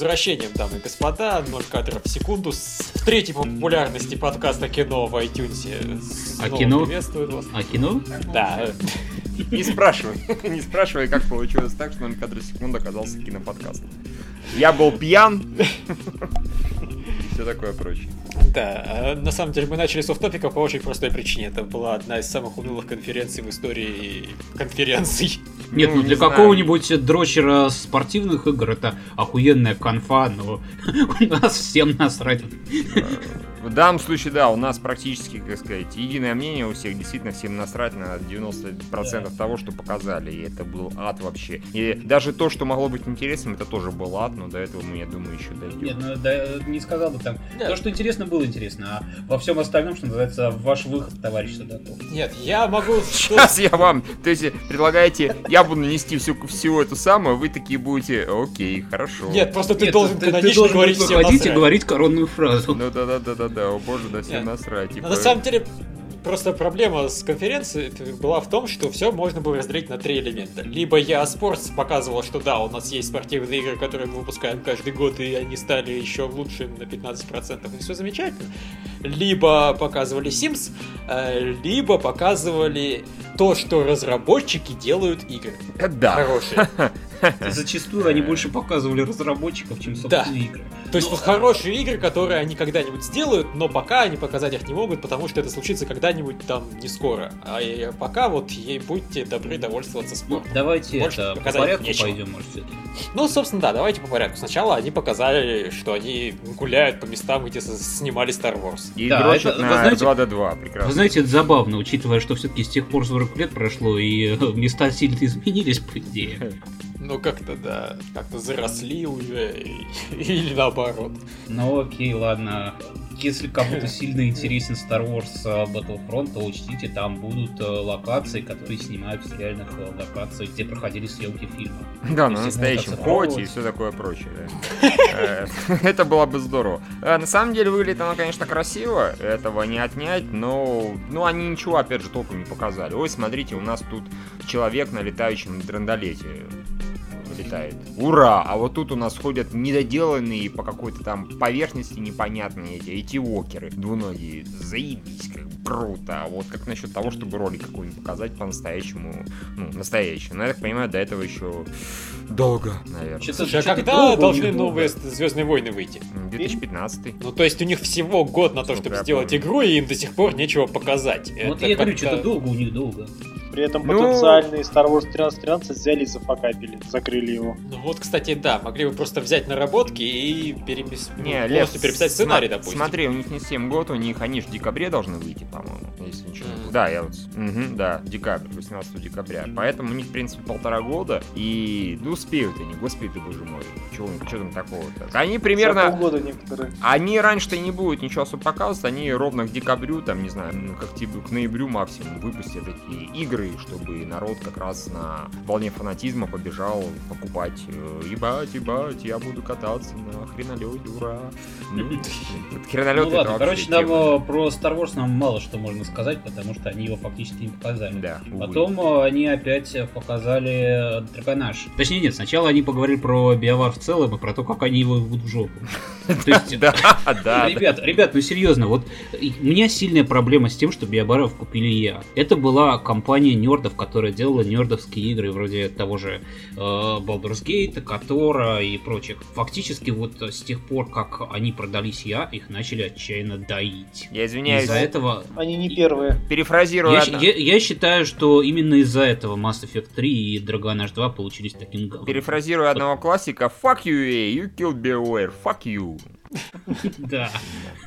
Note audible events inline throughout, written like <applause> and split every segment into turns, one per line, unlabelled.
возвращением, дамы и господа. 0 кадров в секунду. С третьей популярности подкаста кино в iTunes.
А кино?
Приветствует вас.
А кино?
Да.
Не спрашивай. <laughs> Не спрашивай, как получилось так, что 0 кадров в секунду оказался киноподкастом. Я был пьян. <laughs> И все такое прочее.
Да, а на самом деле мы начали с офф-топика по очень простой причине. Это была одна из самых унылых конференций в истории конференций.
Нет,
Ну,
ну,
не
для
знаю.
какого-нибудь дрочера спортивных игр это охуенная конфа, но <laughs> у нас всем насрать.
В данном случае, да, у нас практически, как сказать, единое мнение у всех, действительно, всем насрать на 90% того, что показали, и это был ад вообще. И даже то, что могло быть интересным, это тоже был ад, но до этого мы, я думаю, еще дойдем.
Нет, ну да, не сказал бы там.
Да.
То, что интересно, было интересно, а во всем остальном, что называется, ваш выход, товарищ Судаков.
Нет, я могу... <laughs>
Сейчас я вам, то есть предлагаете, я буду нести всю, всю эту самую, вы такие будете, окей, хорошо.
Нет, просто ты
Нет,
должен канонично говорить всем
и говорить коронную фразу.
Ну да да да да да, о боже, да всем насрать.
Но
типа,
на самом деле, просто проблема с конференцией была в том, что все можно было разделить на три элемента. Либо я Sports показывал, что да, у нас есть спортивные игры, которые мы выпускаем каждый год, и они стали еще лучше на 15%, и все замечательно. Либо показывали Sims, э, либо показывали то, что разработчики делают игры.
Да.
Хорошие. <laughs> <laughs>
Зачастую они больше показывали разработчиков, чем собственные игры.
То есть вот хорошие игры, которые они когда-нибудь сделают, но пока они показать их не могут, потому что это случится когда-нибудь там не скоро. А пока вот ей будьте добры довольствоваться
Ну,
спортом.
давайте
Больше
это по
показать
порядку
нечего.
пойдем, может, все
Ну, собственно, да, давайте по порядку. Сначала они показали, что они гуляют по местам, где снимали Star Wars.
И
Да,
дрочат
это, вы
на
знаете-
2D2,
Вы
прекрасно.
знаете, это забавно, учитывая, что все-таки с тех пор 40 лет прошло, и э, места сильно изменились, по идее. <laughs>
Ну, как-то, да, как-то заросли уже, или наоборот.
Ну окей, ладно. Если кому-то <laughs> сильно интересен Star Wars э, Battlefront, то учтите, там будут э, локации, которые снимают с реальных э, локаций, где проходили съемки фильма.
Да, на настоящем коте и все такое прочее. да. <laughs> Это было бы здорово. На самом деле выглядит оно, конечно, красиво, этого не отнять, но ну, они ничего, опять же, толком не показали. Ой, смотрите, у нас тут человек на летающем драндолете летает. Ура! А вот тут у нас ходят недоделанные по какой-то там поверхности непонятные эти, эти вокеры двуногие. Заебись, как круто. А вот как насчет того, чтобы ролик какой-нибудь показать по-настоящему, ну, настоящий. Но я так понимаю, до этого еще долго, наверное.
Чё-то-
Слушай, а когда
долго
должны новые. Звездные войны выйти?
М, 2015
Ну, то есть у них всего год на то, чтобы сделать игру, и им до сих пор нечего показать.
Вот
Это
я говорю, что-то долго у них долго.
При этом
Ну-
потенциальный Star Wars 1313 взяли и зафакапили, закрыли его.
Ну вот, кстати, да, могли бы просто взять наработки и перепис... ну,
Не, Лев,
полностью переписать сценарий, допустим.
Смотри, у них не 7 год, у них они же в декабре должны выйти, по-моему, если ничего путаю. Да, я вот... мгм, да, декабрь, 18 декабря. Поэтому у них, в принципе, полтора года, и ну, успеют они, господи ты, боже мой. Чего что там такого-то? Они
За
примерно...
полгода некоторые.
Они раньше-то и не будут ничего особо показывать, они ровно к декабрю, там, не знаю, ну, как типа к ноябрю максимум выпустят такие игры, чтобы народ как раз на волне фанатизма побежал покупать. э, Ебать, ебать, я буду кататься на хренолете, ура. Ну, <laughs> хренолет
Ну
это
ладно, короче, нам
тема.
э, про Star Wars нам мало что можно сказать, потому что они его фактически не показали.
Да, увы.
Потом э, они опять показали Драгонаж. Точнее, нет, сначала они поговорили про Биовар в целом и про то, как они его в жопу. <laughs> То есть. <laughs> Ребят, ребят, ну серьезно, вот у меня сильная проблема с тем, что Биобаров купили я. Это была компания нердов, которая делала нердовские игры вроде того же э, Baldur's Gate, Котора и прочих. Фактически вот с тех пор, как они продались я, их начали отчаянно доить.
Я извиняюсь,
Из-за этого...
Они не первые.
перефразирую
Я, я- я считаю, что именно из-за этого Mass Effect 3 и Dragon Age 2 получились таким говном.
Перефразируя одного классика, fuck you, EA, you killed BioWare, fuck you. <laughs>
Да,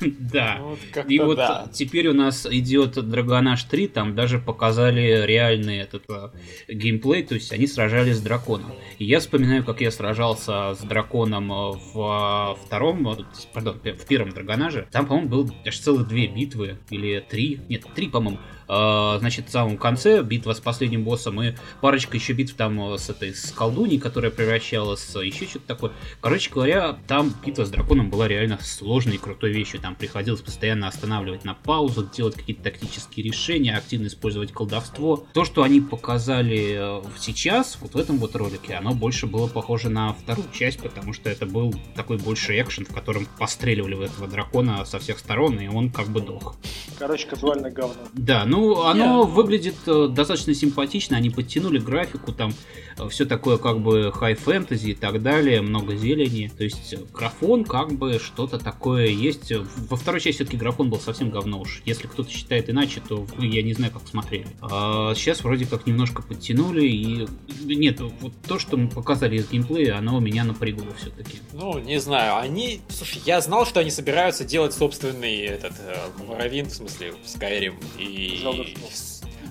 <laughs> да. И вот теперь у нас идет Age 3, там даже показали реальный этот а, геймплей, то есть они сражались с драконом. И я вспоминаю, как я сражался с драконом а, в а, втором, пардон, в первом Драгонаже. Там, по-моему, было аж целых две битвы, или три, нет, три, по-моему. А, Значит, в самом конце битва с последним боссом и парочка еще битв там а, с этой с колдуней, которая превращалась, а, еще что-то такое. Короче говоря, там битва с драконом была реально сложной и крутой вещью. Там приходилось постоянно останавливать на паузу, делать какие-то тактические решения, активно использовать колдовство. То, что они показали э, сейчас, вот в этом вот ролике, оно больше было похоже на вторую часть, потому что это был такой больше экшен, в котором постреливали в этого дракона со всех сторон, и он как бы дох.
Короче, казуальное говно.
Да, ну оно выглядит э, достаточно симпатично, они подтянули графику, там э, все такое как бы хай-фэнтези и так далее, много зелени. То есть э, графон как бы что-то такое есть. Во второй части все-таки графон был совсем говно уж. Если кто-то считает иначе, то я не знаю, как смотрели. А сейчас вроде как немножко подтянули и... Нет, вот то, что мы показали из геймплея, оно меня напрягло все-таки.
Ну, не знаю, они... Слушай, я знал, что они собираются делать собственный этот э, Моровин, в смысле, Skyrim и...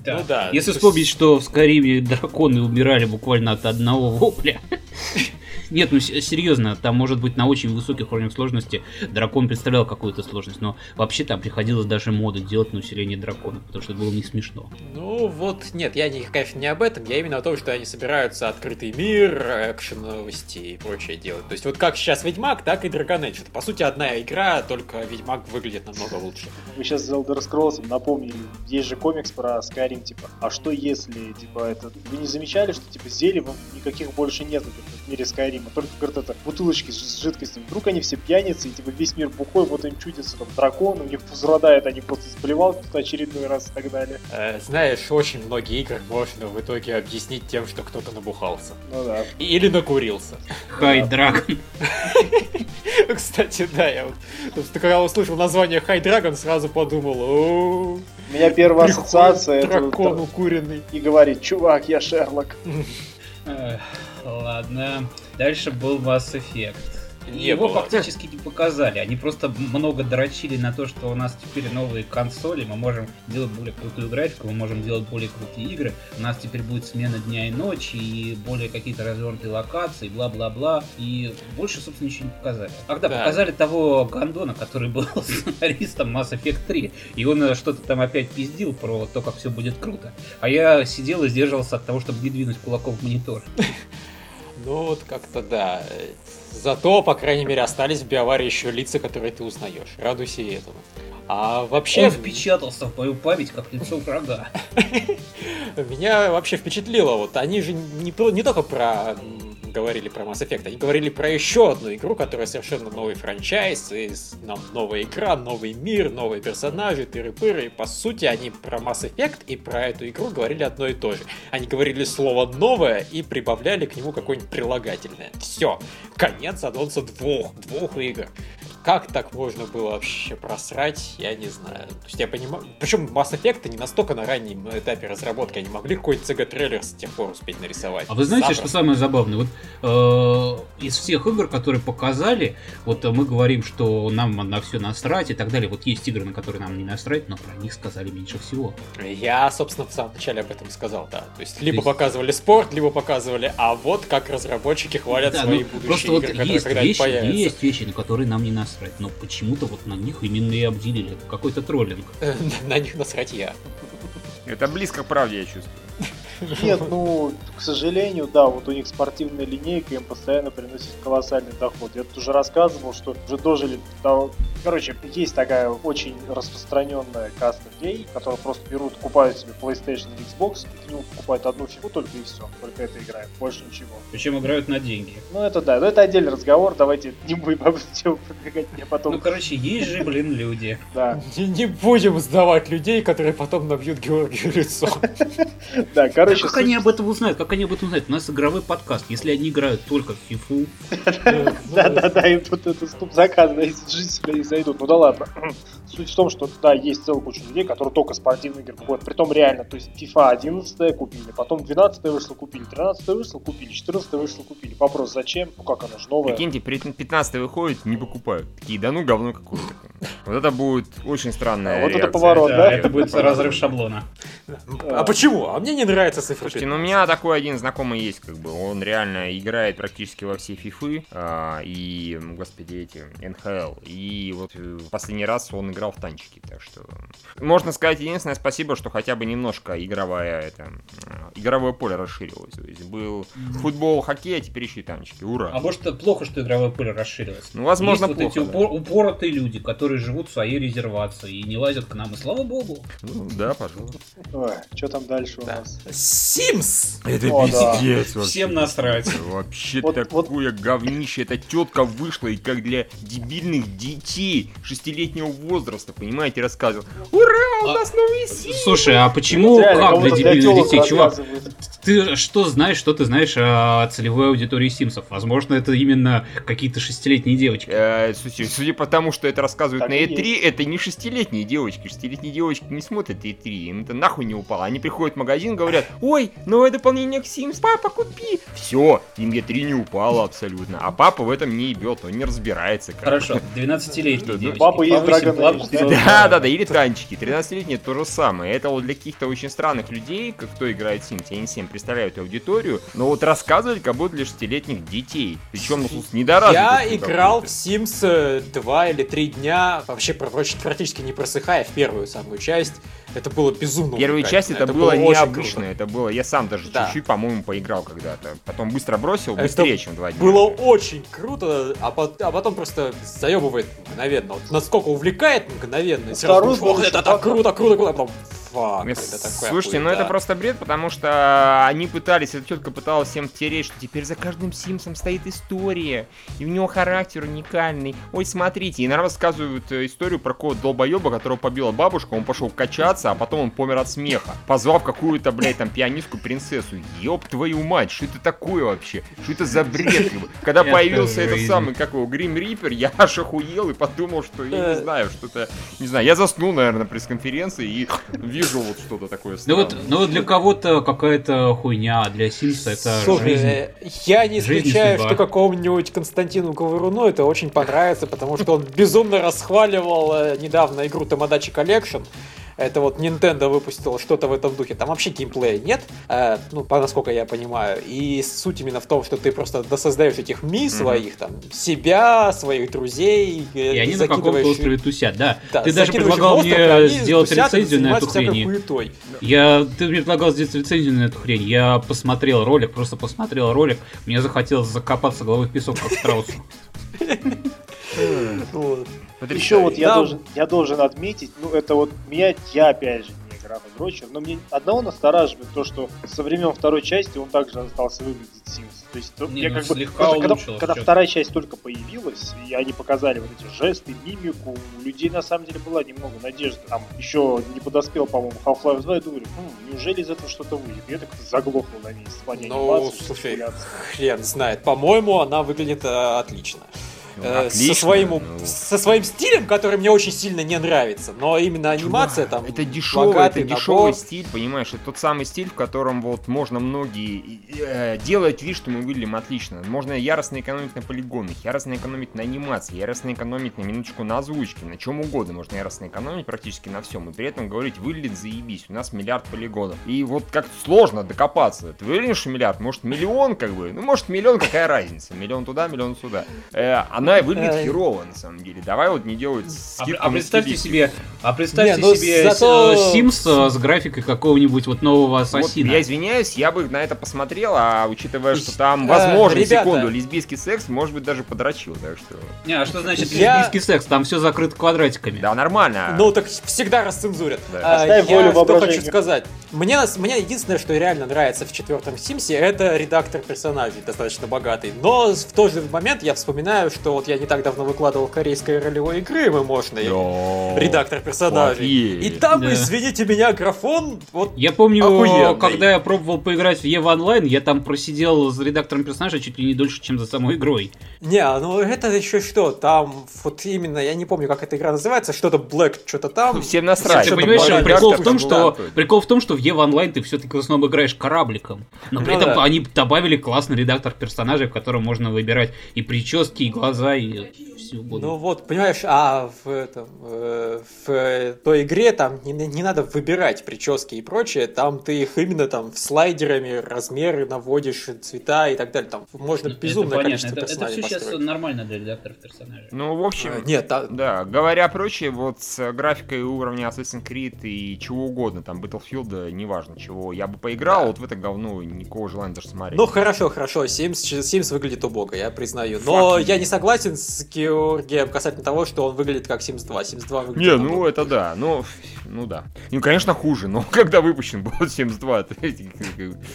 Да. Ну да. Если вспомнить, что в Скариме драконы умирали буквально от одного вопля, <laughs> нет, ну серьезно, там может быть на очень высоких уровнях сложности дракон представлял какую-то сложность, но вообще там приходилось даже моды делать на усиление дракона, потому что это было не смешно.
Ну вот, нет, я, не, конечно, не об этом, я именно о том, что они собираются открытый мир, экшен новости и прочее делать. То есть вот как сейчас Ведьмак, так и Dragon Age. Это, по сути, одна игра, только Ведьмак выглядит намного лучше.
Вы сейчас за Elder Scrolls напомнили, есть же комикс про Skyrim, типа, а что если, типа, это... Вы не замечали, что, типа, зелий никаких больше нет в мире Skyrim? Только, говорит, это бутылочки с жидкостью. Вдруг они все пьяницы, и типа весь мир бухой, вот им чудится там дракон, у них возродает, они просто сблевал очередной раз и так далее.
Э, знаешь, очень многие игры можно в итоге объяснить тем, что кто-то набухался.
Ну да.
Или накурился.
Хай Драгон. <laughs>
Кстати, да, я вот, когда услышал название Хай Драгон, сразу подумал,
у меня первая ассоциация
это дракон укуренный.
И говорит, чувак, я Шерлок. <laughs>
Ладно. Дальше был Mass Effect. Не Его было. фактически не показали. Они просто много дрочили на то, что у нас теперь новые консоли, мы можем делать более крутую графику, мы можем делать более крутые игры. У нас теперь будет смена дня и ночи, и более какие-то развернутые локации, бла-бла-бла. И больше, собственно, ничего не показали. Ах да, да. показали того Гандона, который был <laughs> сценаристом Mass Effect 3. И он э, что-то там опять пиздил про то, как все будет круто. А я сидел и сдерживался от того, чтобы не двинуть кулаком в монитор. <laughs>
Ну вот как-то да. Зато, по крайней мере, остались в биоваре еще лица, которые ты узнаешь. Радуйся этому. А вообще...
Он впечатался в мою память, как лицо врага. <laughs>
Меня вообще впечатлило. Вот они же не, не только про говорили про Mass Effect, они говорили про еще одну игру, которая совершенно новый франчайз, и нам новая игра, новый мир, новые персонажи, тыры-пыры. И по сути они про Mass Effect и про эту игру говорили одно и то же. Они говорили слово «новое» и прибавляли к нему какое-нибудь прилагательное. Все. Конец анонса двух, двух игр. Как так можно было вообще просрать, я не знаю. То есть я понимаю... Причем Mass Effect не настолько на раннем этапе разработки, они могли какой-то CG-трейлер с тех пор успеть нарисовать.
А вы знаете, Запросто. что самое забавное? Вот э, из всех игр, которые показали, вот мы говорим, что нам на все насрать и так далее. Вот есть игры, на которые нам не насрать, но про них сказали меньше всего.
Я, собственно, в самом начале об этом сказал, да. То есть либо То есть... показывали спорт, либо показывали, а вот как разработчики хвалят да, свои ну, будущие игры, вот которые когда-нибудь появятся.
Есть вещи, на которые нам не насрать насрать, но почему-то вот на них именно и обделили. Это какой-то троллинг. <laughs>
На них насрать я.
Это близко к правде, я чувствую.
Нет, ну, к сожалению, да, вот у них спортивная линейка им постоянно приносит колоссальный доход. Я тут уже рассказывал, что уже дожили до... Короче, есть такая очень распространенная каста людей, которые просто берут, покупают себе PlayStation или Xbox, и к нему покупают одну фигу только и все, только это играет, больше ничего.
Причем играют на деньги.
Ну это да, но это отдельный разговор, давайте не будем об этом <laughs> продвигать мне потом.
Ну короче, есть же, блин, люди.
Да.
Не будем сдавать людей, которые потом набьют Георгию лицо. <laughs>
Да, короче,
как они об этом узнают? Как они об этом узнают? У нас игровой подкаст. Если они играют только в фифу... <laughs>
Да-да-да, им тут это ступ заказано, если жители не зайдут. Ну да ладно. <clears throat> Суть в том, что да, есть целая куча людей, которые только спортивные игры покупают. Притом реально, то есть FIFA 11 купили, потом 12 вышло купили, 13 вышло купили, 14 вышло купили. Вопрос, зачем? Ну как она же новая.
Прикиньте, 15 выходит, не покупают. Такие, да ну говно какое-то. Вот это будет очень странная
Вот это поворот, да?
Это будет разрыв шаблона.
А почему? А мне не нравится
цифра Слушайте, ну у меня такой один знакомый есть, как бы. Он реально играет практически во все фифы. А, и, господи, эти, НХЛ. И вот э, последний раз он играл в танчики, так что... Можно сказать единственное спасибо, что хотя бы немножко игровая, это, э, игровое поле расширилось. То есть был футбол, хоккей, а теперь еще и танчики. Ура!
А может это плохо, что игровое поле расширилось?
Ну, возможно,
Есть вот
плохо,
эти упор- упоротые люди, которые живут в своей резервации и не лазят к нам, и слава богу.
Ну, да, пожалуйста.
Ой, что там дальше у
Да.
нас?
Sims!
Это
О, да.
пиздец вообще.
Всем насрать.
Вообще
Вот-
такое говнище. Эта тетка вышла и как для дебильных детей шестилетнего возраста, понимаете, рассказывал. Ура, у
А-
нас новые силы!
Слушай, а почему,
Реально,
как для дебильных
тёлок
детей, чувак? Ты что знаешь, что ты знаешь о целевой аудитории Симсов? Возможно, это именно какие-то шестилетние девочки.
Э, слушай, судя по тому, что это рассказывают
Так
на
и
E3, это не шестилетние девочки. Шестилетние девочки не смотрят E3, им это нахуй не упало. Они приходят в магазин, говорят, ой, новое дополнение к Sims, папа, купи. Все, им E3 не упало абсолютно. А папа в этом не ебет, он не разбирается. как.
Хорошо, 12-летние
Да,
девочки.
папа есть Dragon
Да, да, да, или танчики. 13-летние то же самое. Это вот для каких-то очень странных людей, как кто играет в Sims, я не всем представляю эту аудиторию, но вот рассказывать как будто для шестилетних детей. Причем ну, недоразвитых.
Я играл в. Sims э, два или три дня, вообще пр- практически практически не просыхая в первую самую часть. Это было безумно
Первая часть
увлекательно,
это, было
очень
необычно, это было, я сам даже
Да.
чуть-чуть, по-моему, поиграл когда-то. Потом быстро бросил,
Это
быстрее, чем два дня.
Было очень круто, а, пот- а потом просто заебывает мгновенно. Вот насколько увлекает мгновенно.
Второй
думаешь, «Ох,
был
это так- круто, круто, круто. а Потом, фак,
Э,
это такое
Слушайте, ну это просто бред, потому что они пытались, эта тетка пыталась всем втереть, что теперь за каждым Симсом стоит история, и у него характер уникальный. Ой, смотрите, и нам рассказывают э, историю про какого долбоеба, которого побила бабушка, он пошел качаться, а потом он помер от смеха, позвав какую-то, блядь, там, пианистку принцессу. Ёб твою мать, что это такое вообще? Что это за бред? <laughs> Когда
Это
появился этот
жизнь.
самый, как его, Грим Риппер, я аж охуел и подумал, что я
Э.
не знаю, что-то, не знаю, я заснул, наверное, на пресс-конференции и <laughs> вижу вот что-то такое
Ну
странное.
вот, ну вот для кого-то какая-то хуйня, для Симса это
Слушай,
жизнь.
э, я не
Жизнь
исключаю, что какому-нибудь Константину Говоруну это очень понравится, потому что он безумно расхваливал э, недавно игру Тамадачи Collection. Это вот Nintendo выпустила что-то в этом духе. Там вообще геймплея нет, э, ну, по насколько я понимаю. И суть именно в том, что ты просто досоздаешь этих ми своих, там, себя, своих друзей. э,
И они на каком-то острове тусят, да.
Да,
ты даже предлагал
остров,
мне сделать
тусят
рецензию на эту хрень.
хуетой.
Я, ты предлагал сделать рецензию на эту хрень. Я посмотрел ролик, просто посмотрел ролик. Мне захотелось закопаться головой в песок, как страусу. <laughs>
Вот.
Еще вот я
Да.
должен, я должен отметить, ну это вот меня, я опять же не играл дрочер, но мне одного настораживает то, что со времен второй части он также остался выглядеть Sims. То есть то-
Не,
я
ну,
как бы, когда, когда вторая часть только появилась, и они показали вот эти жесты, мимику, у людей на самом деле была немного надежды. Там еще не подоспел, по-моему, Half-Life 2, я думаю, «Хм, неужели из этого что-то выйдет? Я так заглохнул на в плане
Ну, слушай. Хрен знает. По-моему, она выглядит э, отлично.
Ну,
Э,
отлично,
со, своим,
ну.
со своим стилем, который мне очень сильно не нравится. Но именно анимация там.
Это дешевый,
богатый
это дешевый
набор.
стиль, понимаешь? Это тот самый стиль, в котором вот можно многие э, делать вид, что мы выглядим отлично. Можно яростно экономить на полигонах, яростно экономить на анимации, яростно экономить на минуточку на озвучке, на чем угодно. Можно яростно экономить практически на всем. И при этом говорить, выглядит заебись, у нас миллиард полигонов. И вот как сложно докопаться. Ты уверен, что миллиард? Может миллион как бы? Ну может миллион, какая разница? Миллион туда, миллион сюда. Э, она выглядит херово на самом деле. Давай вот не делать
А,
скидку
а
на
представьте
стилистику.
себе, а представьте
Не, ну,
себе
зато-
Sims с графикой какого-нибудь вот нового
Вот,
ассасина.
я извиняюсь, я бы на это посмотрел, а учитывая, что там,
Э,
возможно,
ребята.
секунду, лесбийский секс, может быть, даже подрочил, так что...
Не, а что значит
Я-
лесбийский секс? Там все закрыто квадратиками.
Да, нормально.
Ну, так всегда расцензурят.
Да.
А, я
волю
что хочу сказать. Мне, мне единственное, что реально нравится в четвертом Симсе, это редактор персонажей, достаточно богатый. Но в тот же момент я вспоминаю, что вот я не так давно выкладывал корейской ролевой игры мощной.
Йоу.
Редактор персонажей.
Плохие.
И там,
Да.
извините меня, графон, вот
Я помню,
Охуенный.
когда я пробовал поиграть в Ева Онлайн, я там просидел с редактором персонажа чуть ли не дольше, чем за самой игрой.
Не, ну это еще что, там вот именно, я не помню, как эта игра называется, что-то Black, что-то там. <laughs>
Всем насрать.
Ты понимаешь, прикол в том, что прикол в том, что в Ева Онлайн ты все-таки в основном играешь корабликом. Но при
Ну
этом
да.
они добавили классный редактор персонажей, в котором можно выбирать и прически, и глаза, глаза и все будут.
Ну вот, понимаешь, а в этом э, в той игре там не, не надо выбирать прически и прочее, там ты их именно там в слайдерами размеры наводишь, цвета и так далее. Там можно
Ну,
безумное
это
количество
понятно. Это, это
персонажей
все сейчас
построить.
нормально для редакторов персонажей.
Ну, в общем,
Э, Нет, та-
Да, говоря прочее, вот с графикой уровня Assassin's Creed и чего угодно, там, Battlefield, неважно чего, я бы поиграл,
Да.
вот в это говно никакого желания даже смотреть.
Ну хорошо, хорошо, Sims, Sims выглядит убого, я признаю. Но
Fuck
я не согласен с Георгием касательно того, что он выглядит как Sims 2. Sims 2 выглядит
Не, ну это да, ну, ну да. Ну, конечно, хуже, но <laughs> когда выпущен был <laughs> 72, это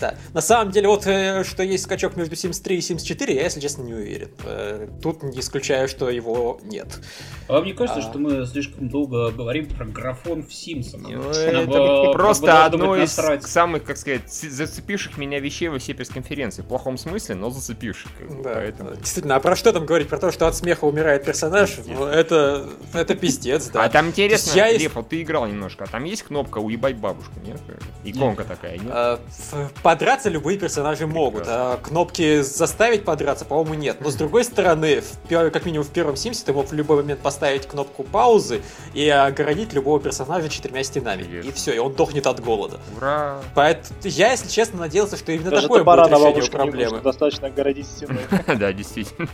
Да. На самом деле, вот э, что есть скачок между Sims 3 и Sims 4, я, если честно, не уверен. Э, Тут не исключаю, что его нет.
А вам не кажется,
А.
что мы слишком долго говорим про графон в Симсах?
Ну, просто одно из самых, как сказать, зацепивших меня вещей во всей пресс-конференции. В плохом смысле, но зацепивших.
Да,
Поэтому...
Действительно, а про что там говорить? Про то, что от смеха умирает персонаж? Это, это пиздец, да.
А там интересно,
Я из-
Лев, вот ты играл немножко, а там есть кнопка «Уебать бабушку», нет? Иконка такая, нет?
А, Подраться любые персонажи могут, а кнопки заставить подраться, по-моему, нет. Но с другой стороны, в как минимум в первом Симсе ты мог в любой момент поставить кнопку паузы и оградить любого персонажа четырьмя стенами.
Привет.
И все, и он дохнет от голода.
Ура!
Поэтому я, если честно, надеялся, что именно
Даже
такое будет решение проблемы.
достаточно огородить стеной. <laughs>
Да, действительно.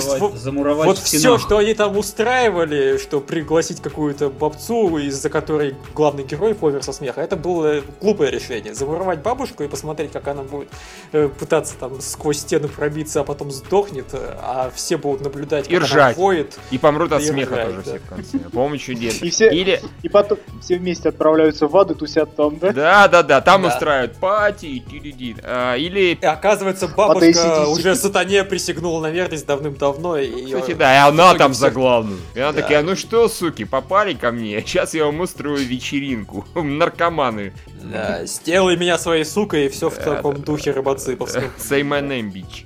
Замуровать,
есть вот-
замуровать
Вот все, что они там устраивали, что пригласить какую-то бабцу, из-за которой главный герой помер со смеха, это было глупое решение. Замуровать бабушку и посмотреть, как она будет э, пытаться там сквозь стену пробиться, а потом сдохнет, а все будут наблюдать,
И
как
ржать.
она воет.
И помрут от
И
смеха
ржать,
тоже
да.
все в конце. По-моему, чудесно.
И все-
Или,
И потом все вместе отправляются в ад и тусят там, да?
да, да, да, там
Да.
устраивают пати, ти-ди-ди. А, или,
И оказывается, бабушка <laughs> уже сатане присягнула на верность давным-давно. И её-
кстати, да, и она там за главную. И она
Да.
такая, ну что, суки, попали ко мне, <laughs> сейчас я вам устрою вечеринку. <laughs> Наркоманы.
Да, сделай меня своей сукой, и все в таком духе рыбоцыповском.
Say my name, bitch.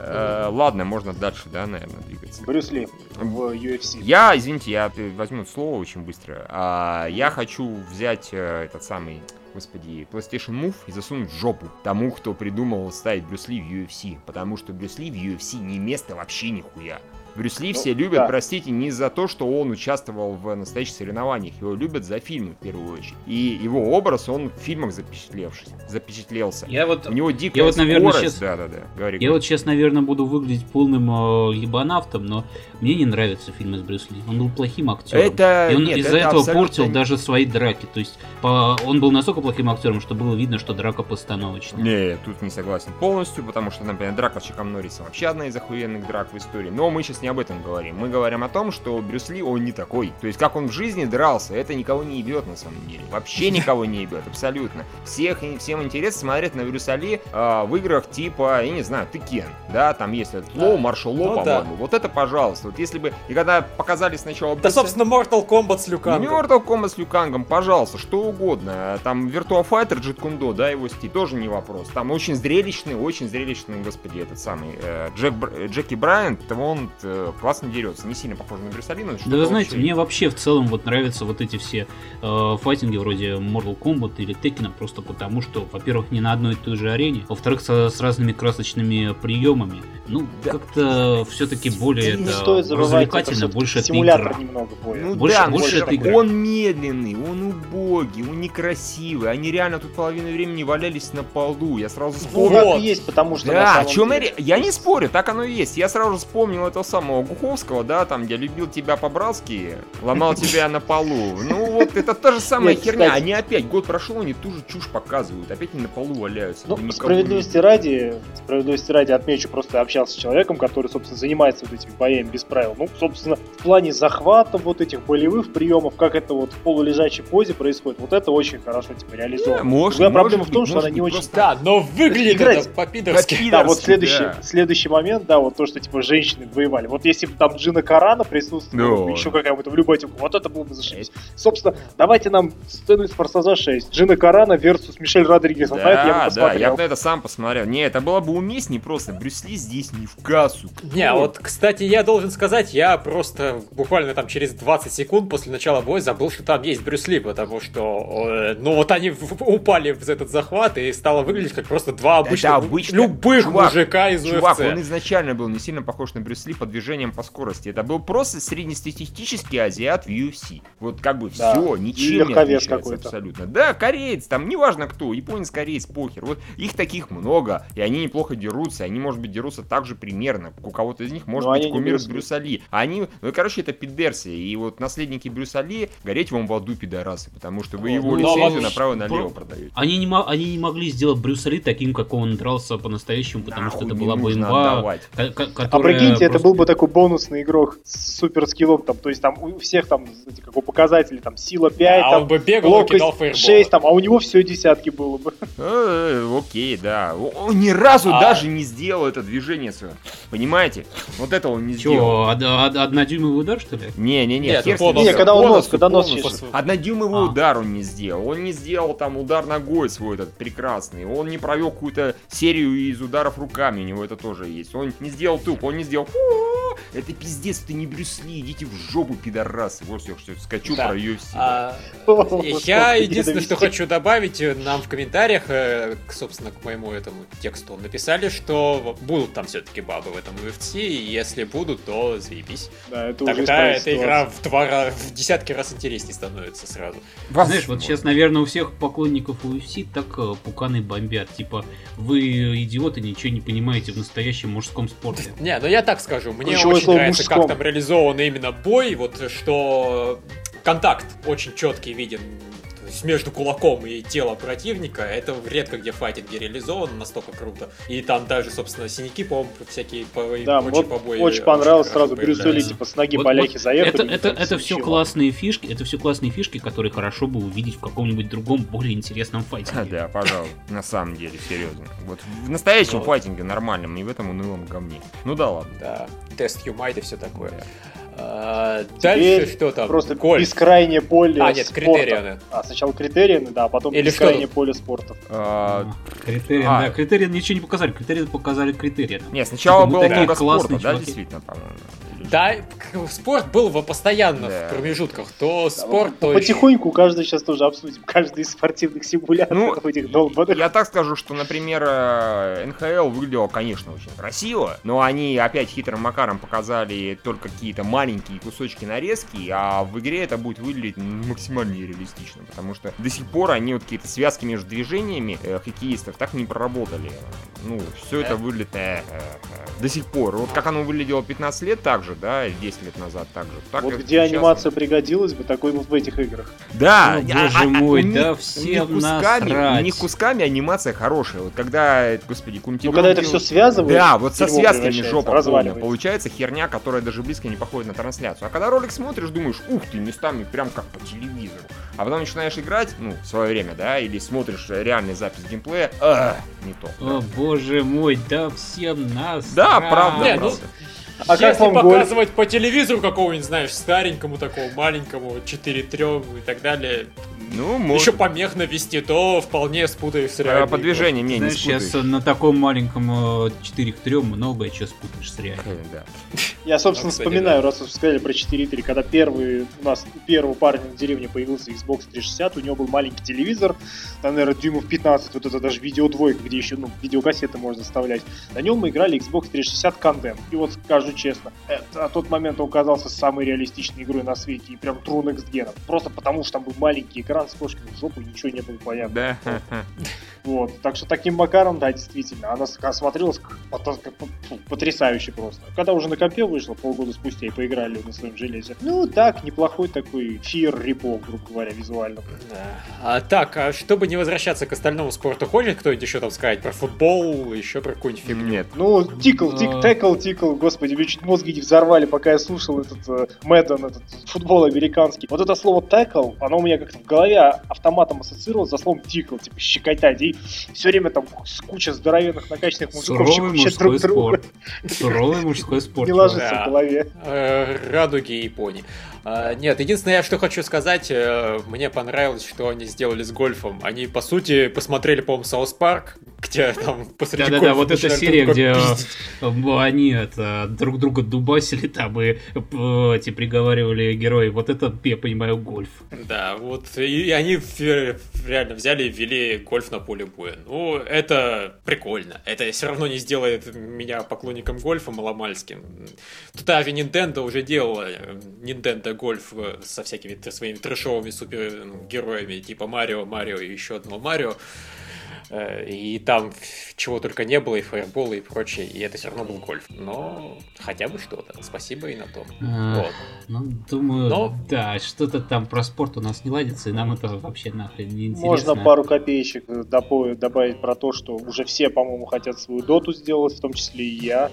Э, Ладно, можно дальше, да, наверное, двигаться.
Брюс Ли в UFC.
Я, извините, я возьму слово очень быстро. А, я хочу взять э, этот самый, господи, PlayStation Move и засунуть в жопу тому, кто придумал ставить Брюс Ли в UFC. Потому что Брюс Ли в UFC не место вообще нихуя. Брюс Ли
Ну,
все любят,
да.
простите, не за то, что он участвовал в настоящих соревнованиях. Его любят за фильмы, в первую очередь. И его образ, он в фильмах запечатлевшись, запечатлелся.
Я вот,
У него дикая
я вот, наверное,
скорость.
щас-
Да-да-да, говори.
я вот сейчас, наверное, буду выглядеть полным э, ебанавтом, но мне не нравятся фильмы с Брюс Ли. Он был плохим актером.
Это...
И он из-за
это
этого
абсолютно
портил даже свои драки. То есть по- он был настолько плохим актером, что было видно, что драка постановочная.
Не, тут не согласен полностью, потому что, например, драка с Чиком Норрисом вообще одна из охуенных драк в истории. Но мы сейчас не об этом говорим. Мы говорим о том, что Брюс Ли, он не такой. То есть, как он в жизни дрался, это никого не ебет на самом деле. Вообще <laughs> никого не ебет, абсолютно. Всех, всем интересно смотреть на Брюса Ли а, в играх типа, я не знаю, ты Кен, да, там есть этот Лоу, Маршал Лоу,
Ну да.
по-моему. Вот это, пожалуйста. Вот если бы, и когда показали сначала
Да,
Брюса-
собственно, Mortal Kombat с Люкангом.
Mortal Kombat с Люкангом, пожалуйста, что угодно. Там Virtua Fighter Джит Кундо, да, его стиль, тоже не вопрос. Там очень зрелищный, очень зрелищный, господи, этот самый э, Джек, Бр- Джеки Брайант, он э, классно дерется. Не сильно похож на Брюса Ли, но
Да вы знаете,
общее.
мне вообще в целом вот нравятся вот эти все э, файтинги вроде Mortal Kombat или Tekken, просто потому что, во-первых, не на одной и той же арене, во-вторых, со- с разными красочными приемами. Ну,
Да.
как-то все-таки более
Не
это
стоит это
развлекательно,
всё-таки
больше это игра.
немного боя.
Ну
Больше-
да,
больше
это
это игра.
он медленный, он убогий, он некрасивый. Они реально тут половину времени валялись на полу. Я сразу
Ну,
вспомнил.
и есть, потому что на
Да, о чем я, я не спорю, так оно и есть. Я сразу вспомнил этого самого Гуховского, да, там, где любил тебя по-братски, ломал тебя на полу. Ну вот, это та же самая
Нет,
херня.
кстати.
Они опять, год прошел, они ту же чушь показывают. Опять они на полу валяются.
Ну, справедливости ради, справедливости ради отмечу, просто общался с человеком, который, собственно, занимается вот этими боями без правил. Ну, собственно, в плане захвата вот этих болевых приемов, как это вот в полулежачей позе происходит, вот это очень хорошо типа реализовано.
Да, может,
Другая
может
проблема в том,
быть,
что она не
быть,
очень...
просто-
Да, но выглядит это. По-пидорски,
Да, вот следующий,
да.
следующий момент, да, вот то, что типа женщины воевали. Вот если бы там Джина Карана присутствовала,
Да.
еще какая-то в любой типа, вот это было бы зашибись. Собственно, давайте нам сцену из Форсажа 6. Джина Карана versus Мишель Родригес. На это я бы
Да, да, я бы на это сам посмотрел. Не, это было бы уместнее просто. Брюс Ли здесь не в кассу.
Не, а вот, кстати, я должен сказать, я просто буквально там через 20 секунд после начала боя забыл, что там есть Брюс Ли, потому что, э, ну вот они упали в этот захват и стало выглядеть как просто два обычных,
обычно-
любых
Чувак,
мужика из
Чувак,
UFC.
он изначально был не сильно похож на Брюс Ли под движением по скорости. Это был просто среднестатистический азиат в UFC. Вот как бы
Да.
все, ничем не отличается абсолютно. Да, кореец, там неважно кто, японец, кореец, похер. Вот их таких много, и они неплохо дерутся. Они, может быть, дерутся так же примерно. У кого-то из них может
Но
быть кумир
Брюс Ли.
Брюса Ли. А Они, ну, короче, это пидерсы. И вот наследники Брюса Ли, гореть вам в аду, пидорасы. Потому что вы
Ну,
его
ну,
лицензию
вот
направо и налево
про-
продаете.
Они не, они не могли сделать Брюса Ли таким, как он дрался по-настоящему, потому что
Нахуй
это
не
была бы имба,
А прикиньте, это был бы такой бонусный игрок с супер скиллом, там, то есть там у всех там, эти, как у показателей, там, сила 5,
А
там,
он бы бегал и кидал
ловкость
фейербол.
6, там, а у него все десятки было бы. <laughs>
Э, Окей, да. Он ни разу
А.
даже не сделал это движение свое. Понимаете? Вот это он не сделал.
Чё, од- од- однодюймовый удар, что ли?
Не-не-не,
Нет. Не,
когда он нос, когда нос
чешет.
Однодюймовый
А.
удар он не сделал. Он не сделал там удар ногой свой этот прекрасный. Он не провел какую-то серию из ударов руками. У него это тоже есть. Он не сделал туп, он не сделал... Это пиздец, ты не Брюс Ли, идите в жопу, пидорасы. Вот я что скачу
Да.
про UFC. да.
А, <laughs> Я единственное, что хочу добавить, э, нам в комментариях, э, собственно, к моему этому тексту написали, что будут там все-таки бабы в этом UFC, и если будут, то заебись.
Да, это
Тогда эта игра в два в десятки раз интереснее становится сразу.
Знаешь, вот сейчас, наверное, у всех поклонников UFC так э, пуканы бомбят. Типа, вы идиоты, ничего не понимаете в настоящем мужском спорте.
Не, ну я так скажу, мне
Ключевое
очень
слово
нравится,
«мужском».
как там реализован именно бой, вот что контакт очень четкий виден есть между кулаком и телом противника. Это редко где в файтинге реализовано настолько круто. И там даже, собственно, синяки, по-моему, всякие по-
Да,
прочие
вот
побои
очень понравилось
хорошо
сразу Брюсу Ли, типа, с ноги
Вот-
по ляхе
вот
заехали.
Это, это, это все классные фишки, это все классные фишки, которые хорошо бы увидеть в каком-нибудь другом, более интересном
Да,
файтинге.
да, пожалуй. На самом деле, серьезно. Вот в настоящем
Ну.
файтинге нормальном, не в этом унылом говне. Ну да ладно.
Да, тест Юмайт и все такое. А,
Теперь
дальше что там?
Просто
Гольф.
бескрайнее поле
А, нет,
спорта.
критерианы.
А, сначала критерианы, да, а потом
Или
бескрайнее
что
поле спорта.
А,
Критериан,
а.
да, критериан ничего не показали, критериан показали критериан.
Не, сначала было много спорта, да, действительно, по-моему.
Да, спорт был во- постоянно
Да.
в промежутках. То
Да,
спорт, то
Потихоньку каждый сейчас тоже обсудим. Каждый из спортивных симуляторов
Ну,
этих долбанных.
Я так скажу, что, например, э, НХЛ выглядело, конечно, очень красиво, но они опять хитрым макаром показали только какие-то маленькие кусочки нарезки, а в игре это будет выглядеть максимально нереалистично, потому что до сих пор они вот какие-то связки между движениями э, хоккеистов так не проработали. Ну, все это выглядит э, э, э, до сих пор. Вот как оно выглядело 15 лет так же, да, или 10 лет назад так же. Так
Вот где
сейчас
анимация пригодилась бы, такой вот в этих играх.
Да,
Ну,
а-
боже
а- а
мой,
них-
да
у них
всем
кусками,
насрать.
у них кусками анимация хорошая. Вот когда, господи, какую-нибудь
Ну, когда это все связывают,
Да, вот со связками жопа полная.
разваливается.
Получается херня, которая даже близко не походит на трансляцию. А когда ролик смотришь, думаешь, ух ты, местами прям как по телевизору. А потом начинаешь играть, ну, в свое время, да, или смотришь реальный запись геймплея, а, не то.
О боже мой, да всем нас.
Да, правда,
Не, ну,
А как
Если
вам
показывать по телевизору какого-нибудь, знаешь, старенькому такому, маленькому, 4-3 и так далее,
Ну, может.
еще помех навести, то вполне спутаешь с
А,
реальной
по
игрой.
движениям не, не
Знаешь, сейчас
спутаешь.
на таком маленьком э, 4 к 3 многое что спутаешь с реальным.
Да.
Я, собственно,
Ну, кстати,
вспоминаю,
да.
раз уж сказали про 4.3, когда первый у нас у первого парня на деревне появился Xbox 360, у него был маленький телевизор, там, наверное, дюймов 15, вот это даже видеодвойка, где еще, ну, видеокассеты можно вставлять. На нем мы играли Xbox 360 Condemn. И вот скажу честно, на тот момент он оказался самой реалистичной игрой на свете и прям true next gen. Просто потому, что там был маленький экран с кошкой в жопу, и ничего не было понятно.
Да.
Вот. Так что таким макаром, да, действительно, она смотрелась потрясающе просто. Когда уже на компе вышло, полгода спустя, и поиграли на своем железе. Ну, так, неплохой такой фир рипов, грубо говоря, визуально.
Да. А, так, а чтобы не возвращаться к остальному спорту, хочет кто-нибудь еще там сказать про футбол, еще про какую-нибудь фигню?
Нет.
Ну, тикл, тик, текл, тикл, господи, мне чуть мозги не взорвали, пока я слушал этот э, Мэдден, этот футбол американский. Вот это слово текл, оно у меня как-то в голове автоматом ассоциировалось за словом тикл, типа щекотать, и все время там куча здоровенных накачанных мужиков
Суровый мужской
друг друга.
спорт. Суровый мужской спорт.
Не ложится
Да.
в голове.
Э, радуги и пони. А, нет, единственное, что хочу сказать, э, мне понравилось, что они сделали с гольфом. Они, по сути, посмотрели, по-моему, South Park, где там посреди
Да-да-да, вот эта серия, где э, э, они это, друг друга дубасили там и э, эти приговаривали герои. Вот это, я понимаю, гольф.
Да, вот, и они реально взяли и ввели гольф на поле боя. Ну, это прикольно. Это все равно не сделает меня поклонником гольфа маломальским. Тут Ави Nintendo уже делала Nintendo гольф э, со всякими своими трешовыми супергероями, типа Марио, Марио и еще одного Марио. Э, И там чего только не было, и фаерболы, и прочее, и это все равно был гольф. Но хотя бы что-то. Спасибо и на том.
А,
Вот.
Ну, думаю,
Но-
да, что-то там про спорт у нас не ладится, и нам это вообще нахрен не интересно.
Можно пару копеечек допо- добавить про то, что уже все, по-моему, хотят свою доту сделать, в том числе и я.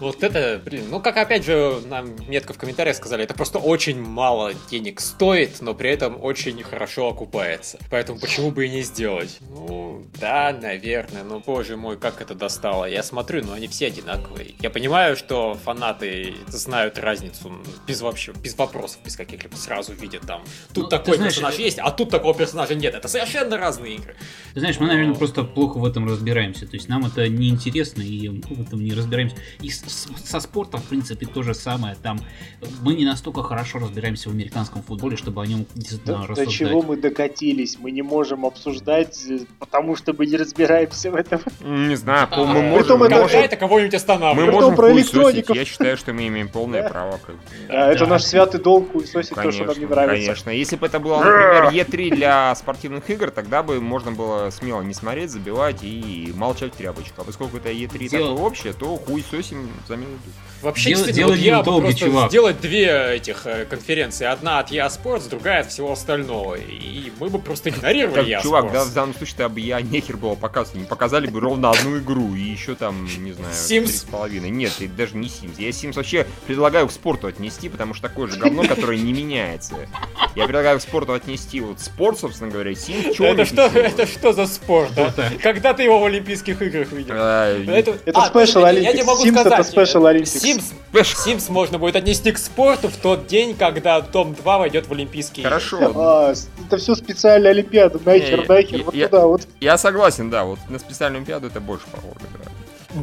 Вот это, блин, ну как опять же нам метко в комментариях сказали, это просто очень мало денег стоит, но при этом очень хорошо окупается. Поэтому почему бы и не сделать? Ну, да, наверное, но боже мой, как это достало. Я смотрю, но они все одинаковые. Я понимаю, что фанаты знают разницу без вообще, без вопросов, без каких-либо сразу видят там. Тут
Ну,
такой
знаешь,
персонаж
э,
есть, а тут такого персонажа нет. Это совершенно разные игры.
Ты знаешь, мы, наверное,
Но-
просто плохо в этом разбираемся. То есть нам это не интересно, и в этом не разбираемся. И со спортом, в принципе, то же самое. Там мы не настолько хорошо разбираемся в американском футболе, чтобы о нем действительно
Да, до
рассуждать.
чего мы докатились? Мы не можем обсуждать, э, потому что мы не разбираемся в этом.
Не знаю, по- мы
А,
можем... Мы
это-
можем-
Какая-то кого-нибудь
Мы
останавливает.
Притом
можем
про электроников.
Я считаю, что мы имеем полное
Да.
право. как бы.
А, это
да.
наш святый долг хуесосить то, что нам не
Конечно,
нравится.
конечно. Если бы это было, например, E3 для спортивных игр, тогда бы можно было смело не смотреть, забивать и молчать в тряпочку. А поскольку это E3
Дело-
такое общее, то хуй сосим за минуту.
Вообще, действительно,
дело
вот я просто
чувак.
сделать две этих э, конференции. Одна от EA Sports, другая от всего остального. И мы бы просто игнорировали
Так,
EA
чувак,
Sports.
да, в данном случае то бы я нехер было показывать. Не показали бы ровно одну игру и еще там, не знаю,
Sims?
половиной. Нет, это даже не Sims. Я Sims вообще предлагаю к спорту отнести, потому что такое же говно, которое не меняется. Я предлагаю к спорту отнести вот спорт, собственно говоря, Sims.
Это что, это что за спорт, а? Когда ты его в Олимпийских играх видел?
А,
Это,
Это
а,
Special
подожди, Я не могу
Sims это
сказать.
Special
э,
Olympics.
Sims, Sims можно будет отнести к спорту в тот день, когда Том 2 войдет в Олимпийские игры.
Хорошо,
А, это все специальная Олимпиада, нахер,
Не,
нахер,
я-
вот
я-
туда вот.
Я согласен, да, вот на специальную олимпиаду это больше похоже, да.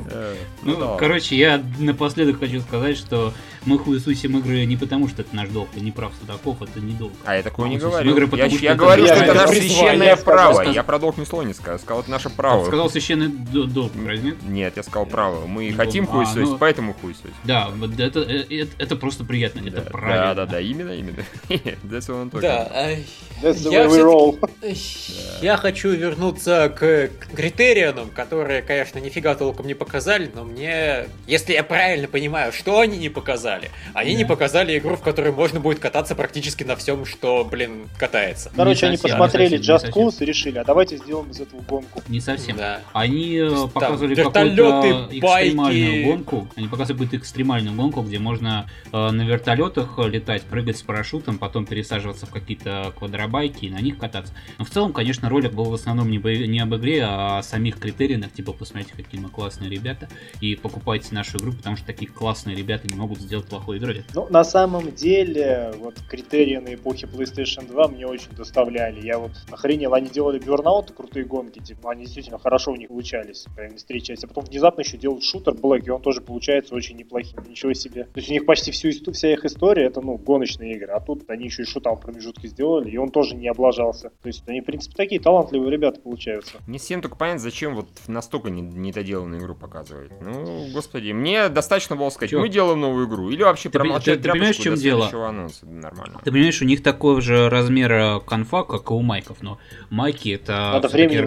Э,
Ну,
да ладно.
короче, я напоследок хочу сказать, что мы хуесусим игры не потому, что это наш долг, и не прав Судаков, это не долг.
А я такого не
Ну,
говорил.
игры,
я
потому
я
что это
говорил,
я
что это наше священное право.
сказал.
Я про долг ни слова не сказал. Сказал, это наше право.
Сказал священный до- долг, разве нет?
Нет, я сказал право. Мы
Не
хотим.
А,
хуесосить,
ну-
поэтому хуесосить.
Да, вот это, э, это, это просто приятно, это
Да,
правильно.
Да, да, да, именно, именно. <laughs> That's what I'm talking
Да,
That's the
Я
way we roll.
Я хочу вернуться к к критериям, которые, конечно, нифига толком не показали, но мне, если я правильно понимаю, что они не показали, они не
Да.
показали игру, в которой можно будет кататься практически на всем, что, блин, катается.
Короче, они
совсем,
посмотрели
не совсем,
Just
не.
Cause и решили, а давайте сделаем из этого гонку.
Не совсем.
Да.
Они э,
есть
показывали какую-то экстремальную
байки.
гонку. Они показывали какую-то экстремальную гонку, где можно э, на вертолетах летать, прыгать с парашютом, потом пересаживаться в какие-то квадробайки и на них кататься. Но в целом, конечно, ролик был в основном не, бо- не об игре, а о самих критериях. Типа, посмотрите, какие мы классные ребята. И покупайте нашу игру, потому что такие классные ребята не могут сделать плохой игры.
Ну, на самом деле, вот критерии на эпохе PlayStation 2 мне очень доставляли. Я вот охренел, они делали Burnout, крутые гонки, типа, они действительно хорошо у них получались, прям из третьей части. А потом внезапно еще делают шутер Black, и он тоже получается очень неплохим. Ничего себе. То есть у них почти всю, вся их история это, ну, гоночные игры. А тут они еще и шутам промежутки сделали, и он тоже не облажался. То есть они, в принципе, такие талантливые ребята получаются.
Не всем только понятно, зачем вот настолько не- недоделанную игру показывать. Ну, господи, мне достаточно было сказать,
Чё?
мы делаем новую игру. Или вообще
Ты
промолчать
ты- ты понимаешь, в чем дело?
анонса. Нормально.
Ты понимаешь, у них такого же размера конфа, как и у майков, но майки это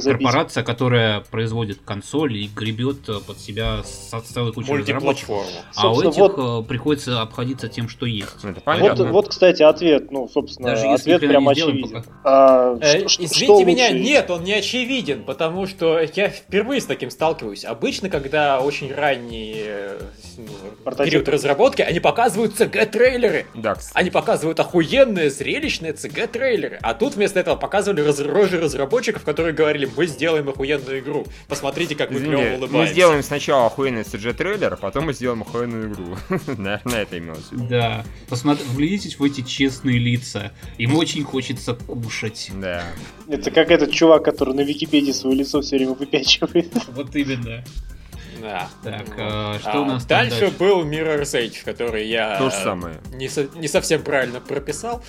корпорация, которая производит консоль и гребет э, под себя со целой кучей разработчиков. А у этих э, приходится обходиться тем, что есть.
Это
Вот,
понятно.
вот, кстати, ответ, ну, собственно,
Даже если
ответ прям очевиден. А,
Э,
что-
Извините
что
меня,
лучше?
нет, он не очевиден, потому что я впервые с таким сталкиваюсь. Обычно, когда очень ранний э, ну,
Прототипы.
период разработки, они показывают CG-трейлеры.
Да.
Они показывают охуенные, зрелищные CG-трейлеры. А тут вместо этого показывали раз- рожи разработчиков, которые говорили, мы сделаем охуенную игру. Посмотрите, как мы клево
мы
улыбаемся.
сделаем сначала охуенный CG-трейлер, а потом мы сделаем охуенную игру. <laughs> Наверное, это имелось в виду.
Да. Посмотри, вглядитесь в эти честные лица. Им очень хочется кушать.
Да.
Это как этот чувак, который на Википедии свое лицо все время выпячивает.
Вот именно.
Да.
Так, а что
А
у нас
дальше
дальше?
был Mirror's Edge, который я
То же
э,
самое.
не, со- не совсем правильно прописал,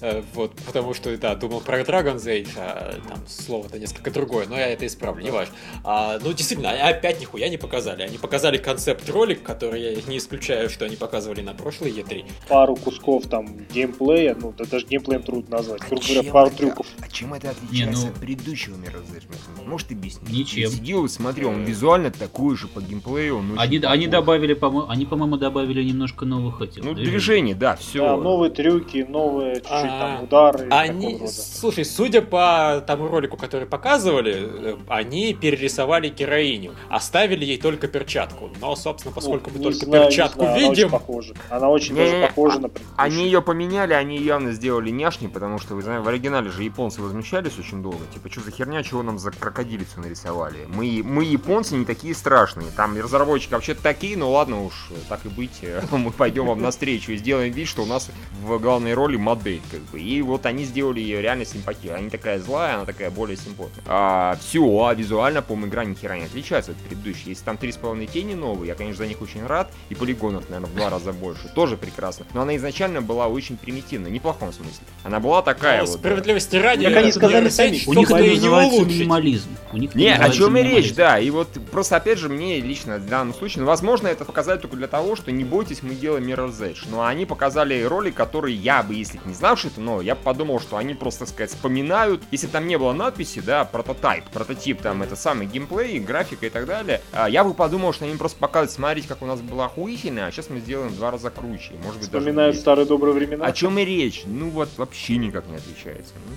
э, вот, потому что, да, думал про Dragon's Age, а там слово-то несколько другое, но я это исправлю, не важно. А, ну, действительно, они опять нихуя не показали. Они показали концепт-ролик, который я не исключаю, что они показывали на прошлой E3.
Пару кусков там геймплея, ну, да даже геймплеем трудно назвать. Грубо говоря,
Чем
пару
это-
трюков.
А чем это отличается
ну-
от предыдущего Mirror's Edge? Может, объяснить?
Ничем.
Я сидел и смотрел, он визуально такой же по геймплею, он очень
Они, они добавили, по-моему, они, по-моему, добавили немножко новых этих.
Ну,
движений.
движение, да, все.
Да, новые трюки, новые чуть-чуть
А,
там удары.
Они, слушай, судя по тому ролику, который показывали, э, они перерисовали героиню, оставили ей только перчатку. Но, собственно, поскольку
Ну,
мы
не
только
знаю, не
перчатку
знаю, Она очень
видим,
похожа. Она очень
Не-не-не,
даже похожа на предыдущую.
Они ее поменяли, они явно сделали няшней, потому что, вы знаете, в оригинале же японцы возмущались очень долго. Типа, что за херня, чего нам за крокодилицу нарисовали? Мы, мы японцы не такие страшные. Там разработчики вообще такие, ну ладно уж, так и быть, э, <laughs> мы пойдем вам навстречу и сделаем вид, что у нас в главной роли модель, как бы. И вот они сделали ее реально симпатию. Она не такая злая, она такая более симпотная. А, все, а визуально, по-моему, игра ни хера не отличается от предыдущей. Если там 3,5 тени новые, я, конечно, за них очень рад. И полигонов, наверное, в два раза больше. Тоже прекрасно. Но она изначально была очень примитивной, не в плохом смысле. Она была такая
ну,
вот. да.
справедливости ради,
Как они сказали сами,
У них
только
это
и не
называется
улучшить.
минимализм. У них
Не, о чем и речь, да. И вот просто опять же мне лично в данном случае, ну, возможно, это показали только для того, что не бойтесь, мы делаем Mirror's Edge. Но они показали ролик, который я бы, если не знал, что это, но я бы подумал, что они просто, так сказать, вспоминают. Если там не было надписи, да, прототип, прототип, там, это самый геймплей, графика и так далее, а, я бы подумал, что они просто показывают, смотрите, как у нас было охуительно, а сейчас мы сделаем в два раза круче. Может быть, даже
Вспоминают
в
старые добрые времена.
О чем и речь? Ну вот вообще никак не отличается. Ну,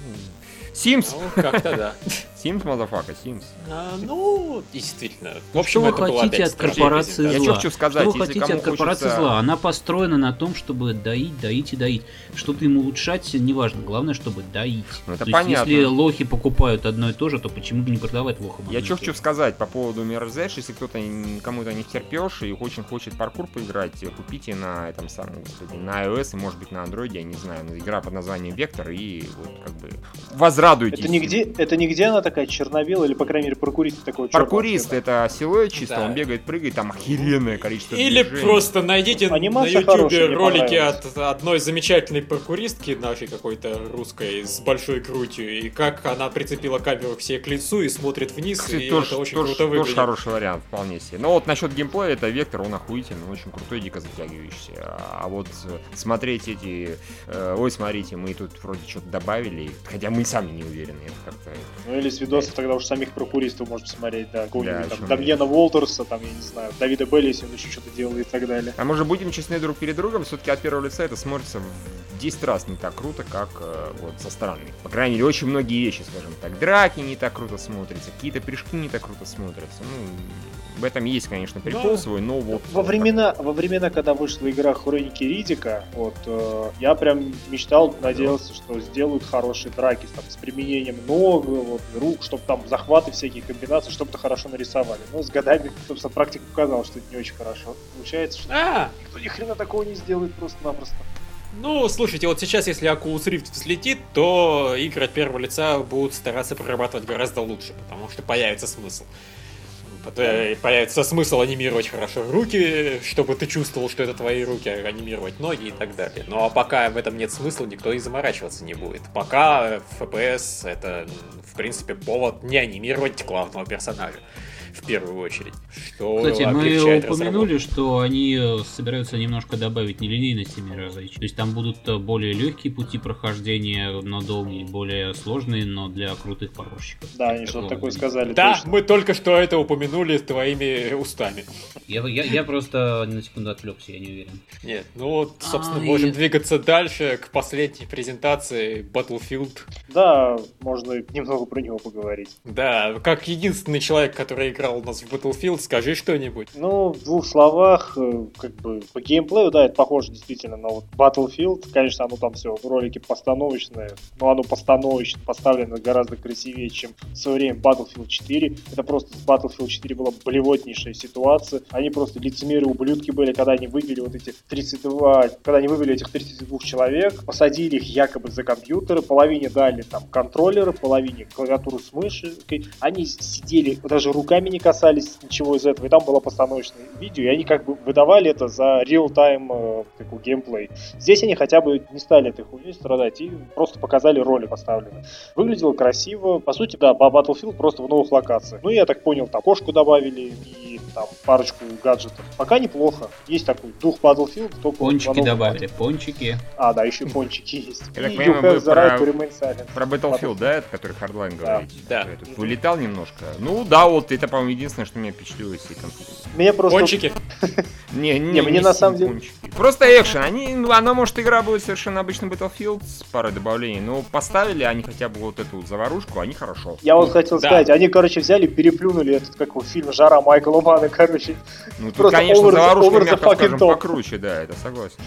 Sims!
Ну, как-то да.
Sims, motherfucker, Sims.
А, ну, действительно. В
Что
общем,
вы
это
хотите от корпорации.
Я
зла?
чё хочу сказать,
Что вы
если
хотите
кому
от корпорации
хочется-
зла? Она построена на том, чтобы доить, доить и доить. Что-то им улучшать, неважно. Главное, чтобы доить.
Ну, это
То есть,
понятно.
если лохи покупают одно и то же, то почему бы не продавать лохам?
Я что хочу сказать по поводу Mirror's Edge, если кто-то кому-то не втерпешь и очень хочет паркур поиграть, э, купите на этом самом, на iOS и может быть на Android, я не знаю, игра под названием Вектор и вот как бы возрадуйтесь.
Это нигде, это нигде она такая черновела, или, по крайней мере, паркурист такой
Паркурист это силуэт чисто,
Да.
он бегает, прыгает, там охеренное количество
Или
движений.
просто найдите
Анимация
на
мне
ролики от одной замечательной паркуристки нашей какой-то русской с большой грудью, и как она прицепила камеру к себе к лицу и смотрит вниз,
Кстати,
и
тоже,
это очень
тоже-
круто
тоже
выглядит.
хороший вариант, вполне себе. Но вот насчет геймплея, это Вектор, он охуительный, он очень крутой, дико затягивающийся. А вот э, смотреть эти... э, ой, смотрите, мы тут вроде что-то добавили, хотя мы сами не уверены, это как-то...
Ну или с видосов тогда уж самих прокуристов можно посмотреть, да, какого-нибудь
Да,
там Дамьена Уолтерса, там, я не знаю, Давида Белли, если он еще что-то делал и так далее.
А мы же будем честны друг перед другом, все-таки от первого лица это смотрится в 10 раз не так круто, как э, вот со стороны. По крайней мере, очень многие вещи, скажем так. Драки не так круто смотрятся, какие-то прыжки не так круто смотрятся. Ну, в этом есть, конечно, прикол
Да.
свой, но вот...
Во времена, во времена, когда вышла игра Хроники Ридика, вот, э, я прям мечтал, надеялся, что сделают хорошие драки там, с применением ног, вот, рук, чтобы там захваты всякие комбинации, чтобы-то хорошо нарисовали. Но с годами, собственно, практика показала, что это не очень хорошо. Получается, что
А,
никто ни хрена такого не сделает просто-напросто.
ну, слушайте, вот сейчас, если Oculus Rift взлетит, то игры от первого лица будут стараться прорабатывать гораздо лучше, потому что появится смысл. Пот- Появится смысл анимировать хорошо руки, чтобы ты чувствовал, что это твои руки, а анимировать ноги и так далее. А пока в этом нет смысла, никто и заморачиваться не будет. Пока FPS это, в принципе, повод не анимировать главного персонажа. В первую очередь. Что
Кстати, мы упомянули, что они э, собираются немножко добавить нелинейности Edge. То есть там будут э, более легкие пути прохождения, но долгие, более сложные, но для крутых паровщиков.
Да, они что-то такое сказали.
Да,
точно.
мы только что это упомянули твоими устами.
Я, я, я просто на секунду отвлекся, я не уверен.
Нет, ну вот, собственно,
А,
можем
и-
двигаться дальше к последней презентации Battlefield.
Да, можно немного про него поговорить.
Да, как единственный человек, который играл у нас в Battlefield, скажи что-нибудь.
Ну, в двух словах, э, как бы по геймплею, да, это похоже действительно на вот Battlefield. Конечно, оно там все, ролики постановочные, но оно постановочно поставлено гораздо красивее, чем в свое время Battlefield 4. Это просто с Battlefield 4 была блевотнейшая ситуация. Они просто лицемеры, ублюдки были, когда они вывели вот эти 32, когда они вывели этих 32 человек, посадили их якобы за компьютеры, половине дали там контроллеры, половине клавиатуру с мыши. Они сидели, даже руками не касались ничего из этого, и там было постановочное видео, и они как бы выдавали это за реал-тайм э, такой геймплей. Здесь они хотя бы не стали этой хуйней страдать и просто показали роли поставлены. Выглядело красиво. По сути, да, Battlefield просто в новых локациях. Ну, я так понял, там кошку добавили и там парочку гаджетов. Пока неплохо. Есть такой дух Battlefield, только
Пончики добавили, пончики.
А, да, еще пончики есть.
Я так понимаю, вы про-. Про Battlefield, да, это который Hardline
Да.
говорите?
Да.
Я тут вылетал немножко. Ну да, вот это, по-моему, единственное, что меня впечатлило из всей конфликта.
Мне просто...
Пончики. <laughs>
Не, не,
Не, мне на самом деле-
пончики. Просто экшен. Они, ну, она, может, игра будет совершенно обычный Battlefield с парой добавлений, но поставили они хотя бы вот эту заварушку, они хорошо.
Я вот хотел
Да.
сказать, они, короче, взяли, переплюнули этот, как его, фильм «Жара» Майкла Мана, короче.
Ну, тут,
Просто
конечно,
over
заварушка,
over
мягко скажем, покруче, да, это согласен.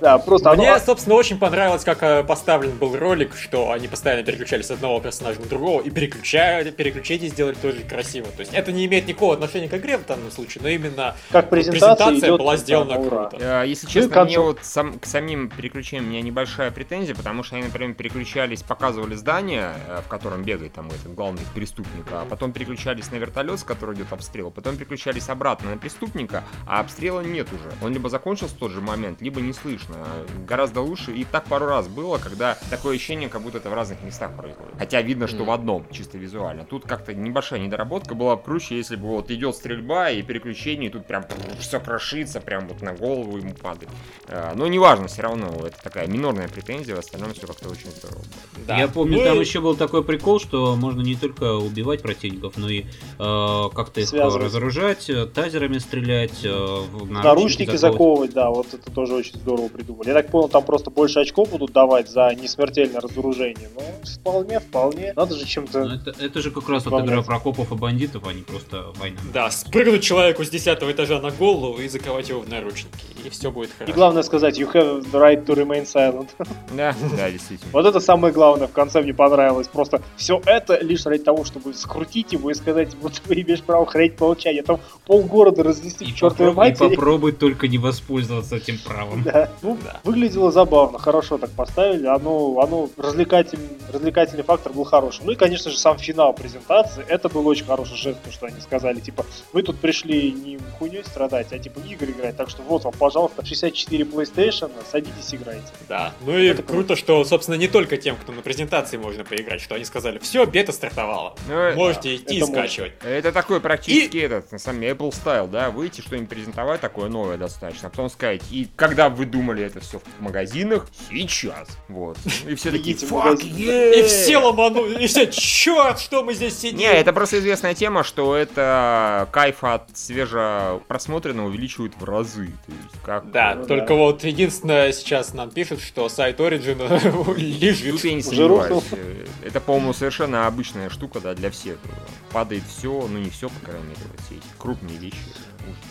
Да, просто оно...
Мне, собственно, очень понравилось, как э, поставлен был ролик, что они постоянно переключались с одного персонажа на другого, и переключали, переключение сделали тоже красиво. То есть это не имеет никакого отношения к игре в данном случае, но именно
Как презентация, идет,
была
да,
сделана
на ура.
круто.
Э, Если честно,
к
мне вот сам, к самим переключениям у меня небольшая претензия, потому что они, например, переключались, показывали здание, э, в котором бегает там этот главный преступник, а потом переключались на вертолет, с которого идет обстрел, потом переключались обратно на преступника, а обстрела нет уже. Он либо закончился в тот же момент, либо не слышно. Гораздо лучше, и так пару раз было, когда такое ощущение, как будто это в разных местах происходит. Хотя видно, что в одном, чисто визуально. Тут как-то небольшая недоработка была круче, если бы вот идет стрельба и переключение, и тут прям все крошится, прям вот на голову ему падает. Э, Но неважно, все равно это такая минорная претензия, в остальном все как-то очень здорово.
Да.
Я помню,
Ну
там
и-
еще был такой прикол, что можно не только убивать противников, но и э, как-то их
Связывать.
разоружать, э, тазерами стрелять, э, в
Наручники
заковывать.
заковывать, да, вот это тоже очень здорово придумали. Я так понял, там просто больше очков будут давать за несмертельное разоружение. Ну, вполне, вполне. Надо же
Ну,
чем-то...
Это, это же как раз вот игра про копов и бандитов, а не просто война.
Да, спрыгнуть человеку с 10 этажа на голову и заковать его в наручники. И все будет
И
хорошо.
главное сказать, you have the right to remain silent. <laughs>
Да, да, действительно.
Вот это самое главное в конце мне понравилось. Просто все это лишь ради того, чтобы скрутить его и сказать, вот ты имеешь право хранить молчание. Там полгорода разнести
И,
к чертовой
попробуй, и
матери.
попробуй только не воспользоваться этим правом.
Да. <laughs> Ну,
Да.
выглядело забавно, хорошо так поставили. Оно, оно развлекательный, развлекательный фактор был хороший. Ну и, конечно же, сам финал презентации. Это был очень хороший жест, то, что они сказали. Типа, вы тут пришли не хуйней страдать, а типа игры играть. Так что вот вам, пожалуйста, 64 PlayStation, садитесь играйте.
Да. Ну и
Это
круто, что, собственно, не только тем, кто на презентации можно поиграть, что они сказали, все, бета стартовала.
Ну,
Можете идти и
это можно.
скачивать.
Это такой практически этот, на самом деле, Apple Style, да, выйти, что-нибудь презентовать такое новое достаточно, а потом сказать, и когда вы думали это все в магазинах, сейчас, вот. И все такие,
Идите в
fuck
магазин».
yeah!
И все ломанули, и все, черт, что мы здесь сидим.
Не, это просто известная тема, что это кайф от свеже просмотренного увеличивает в разы. То есть как...
Да,
Ну
только
да.
вот единственное сейчас нам пишут, что сайт Origin <laughs> лежит.
Тут я не
Уже
сомневаюсь. Это, по-моему, совершенно обычная штука, да, для всех. Падает все, ну не все, по крайней мере, вот все эти крупные вещи.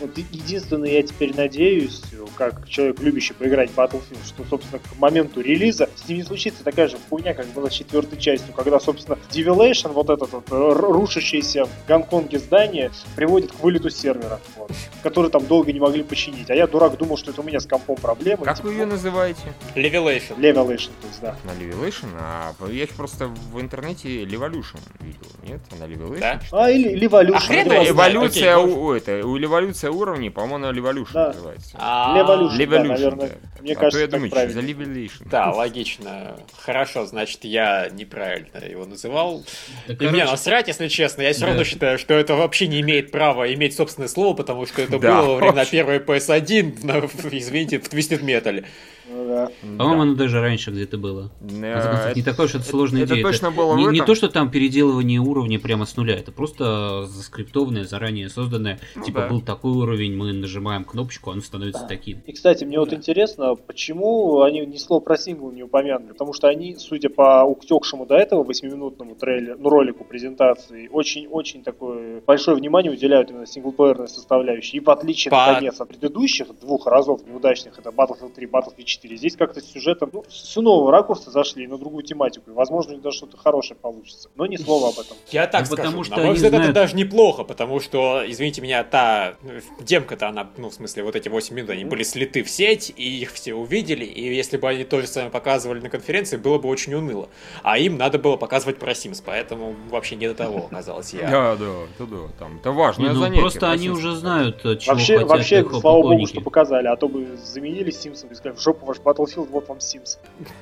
Вот единственное, я теперь надеюсь, как человек, любящий поиграть в Battlefield, что, собственно, к моменту релиза с ним не случится такая же хуйня, как была с четвертой частью, когда, собственно, Devilation, вот это вот р- рушащееся в Гонконге здание, приводит к вылету сервера, вот, который там долго не могли починить. А я, дурак, думал, что это у меня с компом проблемы.
Как
Типа,
вы ее называете?
Levelation.
Levelation, то есть, да.
На Levelation? А я их просто в интернете Levolution видел. Нет, она Levelation.
Да?
А, или Levolution.
А.
Эволюция, у, это, у эволюция уровней, по-моему, она Levolution
Да.
называется.
А,
Levolution. да, наверное.
да.
Мне
а
кажется,
то я думаю, что за. Levelation.
Да, логично. Хорошо, значит, я неправильно его называл.
Да,
И мне
короче,
насрать, если честно. Я все
Да.
равно считаю, что это вообще не имеет права иметь собственное слово, потому что это
Да,
было во времена первой PS1, на, <laughs> извините, в Twisted Metal.
Ну да.
По-моему, оно даже раньше где-то было.
Э,
не такое, что это сложная
это
идея.
точно было в
не, не то, что там переделывание уровня прямо с нуля, это просто заскриптованное, заранее созданное.
Ну
типа
да.
был такой уровень, мы нажимаем кнопочку, он становится таким.
И, кстати, мне вот
Да.
интересно, почему они ни слова про сингл не упомянули? Потому что они, судя по утекшему до этого 8-минутному трейлеру, ну, ролику презентации, очень-очень такое большое внимание уделяют именно синглплеерной составляющей. И в отличие,
По-
наконец, от предыдущих двух разов неудачных, это Battlefield 3, Battlefield 4, здесь как-то с сюжетом ну, с нового ракурса зашли на другую тематику. И, возможно, у них даже что-то хорошее получится. Но ни слова об этом.
Я так
Ну,
скажу,
потому что
на мой взгляд, это
знают-
даже неплохо, потому что, извините меня, та э, демка-то, она, ну, в смысле, вот эти 8 минут, они были слиты в сеть, и их все увидели, и если бы они то же самое показывали на конференции, было бы очень уныло. А им надо было показывать про Sims, поэтому вообще не до того оказалось. Я...
Да, да, да, да, там, это важное
Не, ну,
занятие.
просто они уже знают, чего
Вообще, слава богу, что показали, а то бы заменили Симпсов и сказали, в жопу ваш Battlefield, вот вам Sims.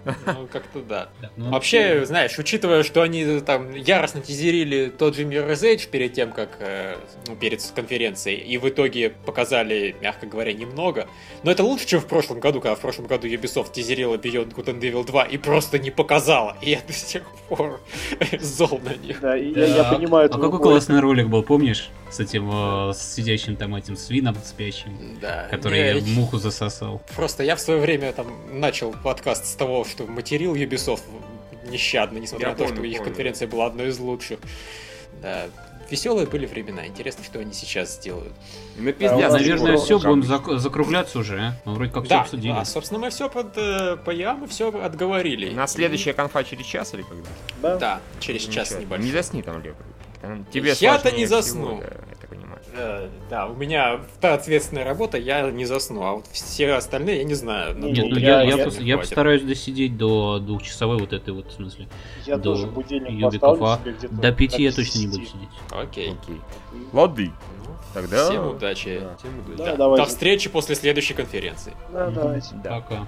Ну, как-то да.
Ну,
Вообще, знаешь, учитывая, что они там яростно тизерили тот же Mirror's Edge перед тем, как, э, ну, перед конференцией, и в итоге показали, мягко говоря, немного, но это лучше, чем в прошлом году, когда в прошлом году Ubisoft тизерила Beyond Good and Evil 2 и просто не показала, и я до сих пор <laughs> зол на них.
Да, я, я понимаю
А какой классный ролик был, помнишь? С этим, э, сидящим там этим свином спящим,
Да.
который
не,
муху засосал.
Просто я в свое время там начал подкаст с того, что материл Ubisoft нещадно, несмотря
Я
на то,
помню,
что их
помню.
конференция была одной из лучших. Да. Веселые были времена. Интересно, что они сейчас сделают.
На
А,
пиздец,
нас
Наверное, все, будем зак- закругляться уже, а? Мы вроде как все
да,
обсудили.
а, собственно, мы все под э, по яму все отговорили.
На следующая конфа через час или когда?
Да?
Да, через час небольшой.
Не засни там, Лев. Тебе
Я-то не
всего,
засну.
да.
Э, да, у меня та ответственная работа, я не засну, а вот все остальные я не знаю.
Не,
Нет, ну
я-
я, пос- я постараюсь досидеть до двухчасовой вот этой вот, в смысле.
Я
до
тоже будильник
Юбиков,
поставлю
а. До пяти я точно не буду
10.
сидеть.
Окей.
Окей. Лады.
Ну,
Тогда...
Всем удачи.
Да, всем удачи.
Да,
Да. До встречи после следующей конференции.
Да, давайте.
Да.
Пока.